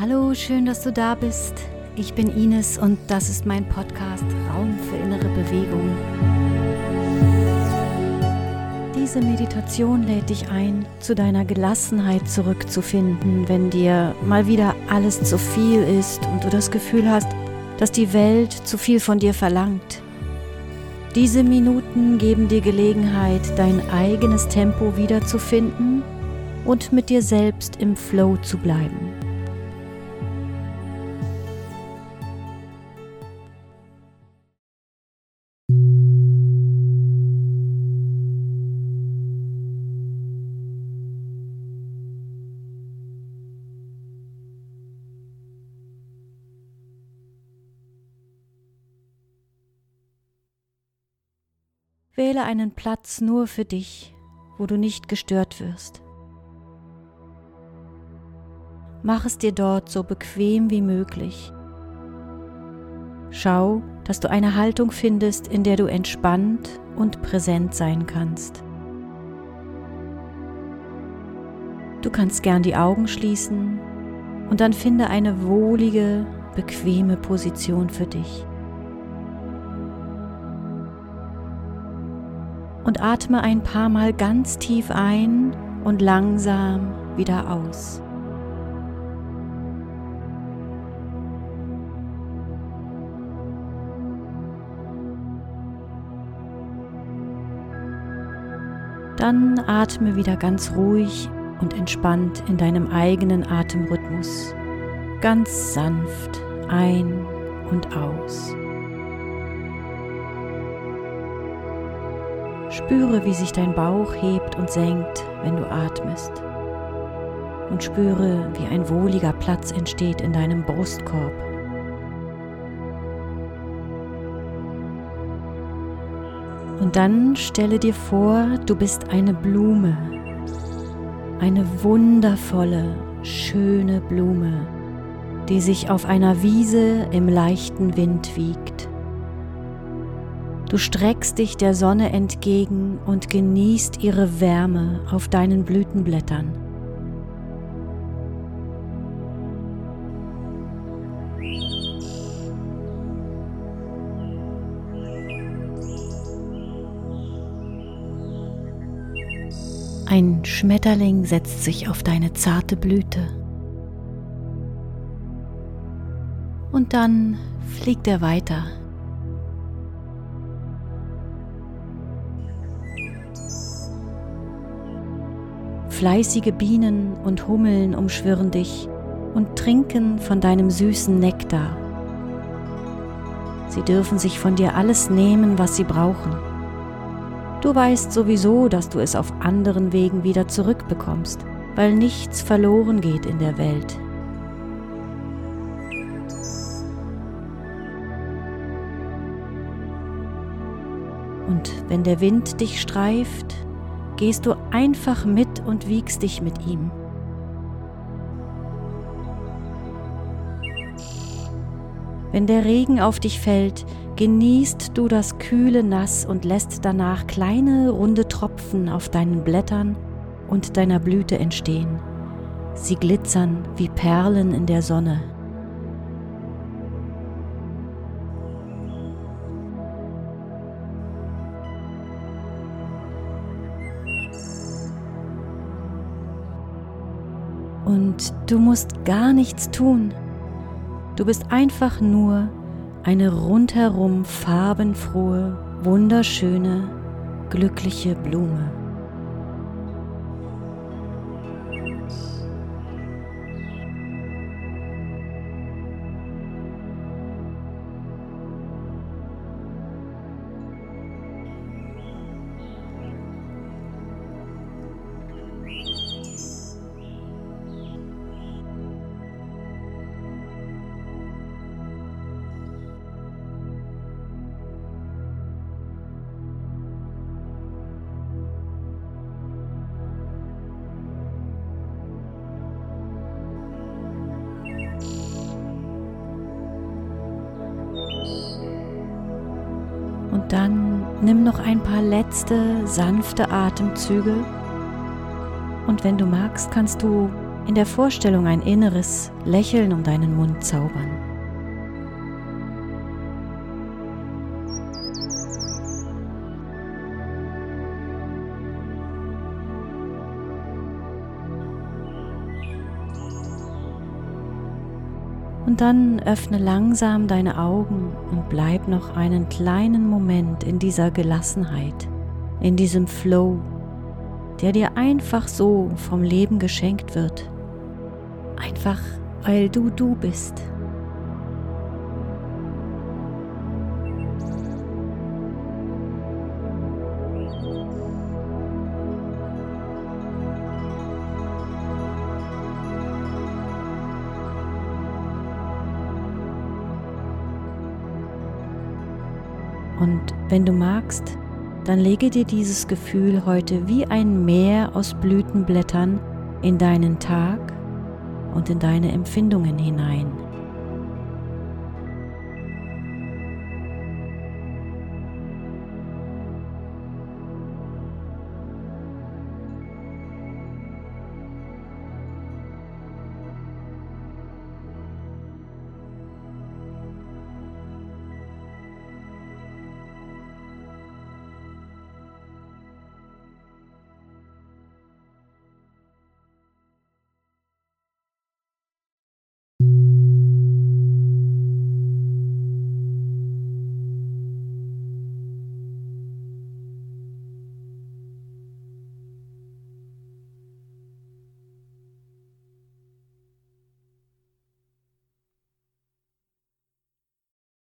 Hallo, schön, dass du da bist. Ich bin Ines und das ist mein Podcast Raum für innere Bewegung. Diese Meditation lädt dich ein, zu deiner Gelassenheit zurückzufinden, wenn dir mal wieder alles zu viel ist und du das Gefühl hast, dass die Welt zu viel von dir verlangt. Diese Minuten geben dir Gelegenheit, dein eigenes Tempo wiederzufinden und mit dir selbst im Flow zu bleiben. Wähle einen Platz nur für dich, wo du nicht gestört wirst. Mach es dir dort so bequem wie möglich. Schau, dass du eine Haltung findest, in der du entspannt und präsent sein kannst. Du kannst gern die Augen schließen und dann finde eine wohlige, bequeme Position für dich. Und atme ein paar Mal ganz tief ein und langsam wieder aus. Dann atme wieder ganz ruhig und entspannt in deinem eigenen Atemrhythmus, ganz sanft ein und aus. Spüre, wie sich dein Bauch hebt und senkt, wenn du atmest. Und spüre, wie ein wohliger Platz entsteht in deinem Brustkorb. Und dann stelle dir vor, du bist eine Blume, eine wundervolle, schöne Blume, die sich auf einer Wiese im leichten Wind wiegt. Du streckst dich der Sonne entgegen und genießt ihre Wärme auf deinen Blütenblättern. Ein Schmetterling setzt sich auf deine zarte Blüte. Und dann fliegt er weiter Fleißige Bienen und Hummeln umschwirren dich und trinken von deinem süßen Nektar. Sie dürfen sich von dir alles nehmen, was sie brauchen. Du weißt sowieso, dass du es auf anderen Wegen wieder zurückbekommst, weil nichts verloren geht in der Welt. Und wenn der Wind dich streift, gehst du einfach mit und wiegst dich mit ihm. Wenn der Regen auf dich fällt, genießt du das kühle Nass und lässt danach kleine runde Tropfen auf deinen Blättern und deiner Blüte entstehen. Sie glitzern wie Perlen in der Sonne. Und du musst gar nichts tun. Du bist einfach nur eine rundherum farbenfrohe, wunderschöne, glückliche Blume. Dann nimm noch ein paar letzte sanfte Atemzüge. Und wenn du magst, kannst du in der Vorstellung ein inneres Lächeln um deinen Mund zaubern. Und dann öffne langsam deine Augen und bleib noch einen kleinen Moment in dieser Gelassenheit, in diesem Flow, der dir einfach so vom Leben geschenkt wird. Einfach weil du du bist. Und wenn du magst, dann lege dir dieses Gefühl heute wie ein Meer aus Blütenblättern in deinen Tag und in deine Empfindungen hinein.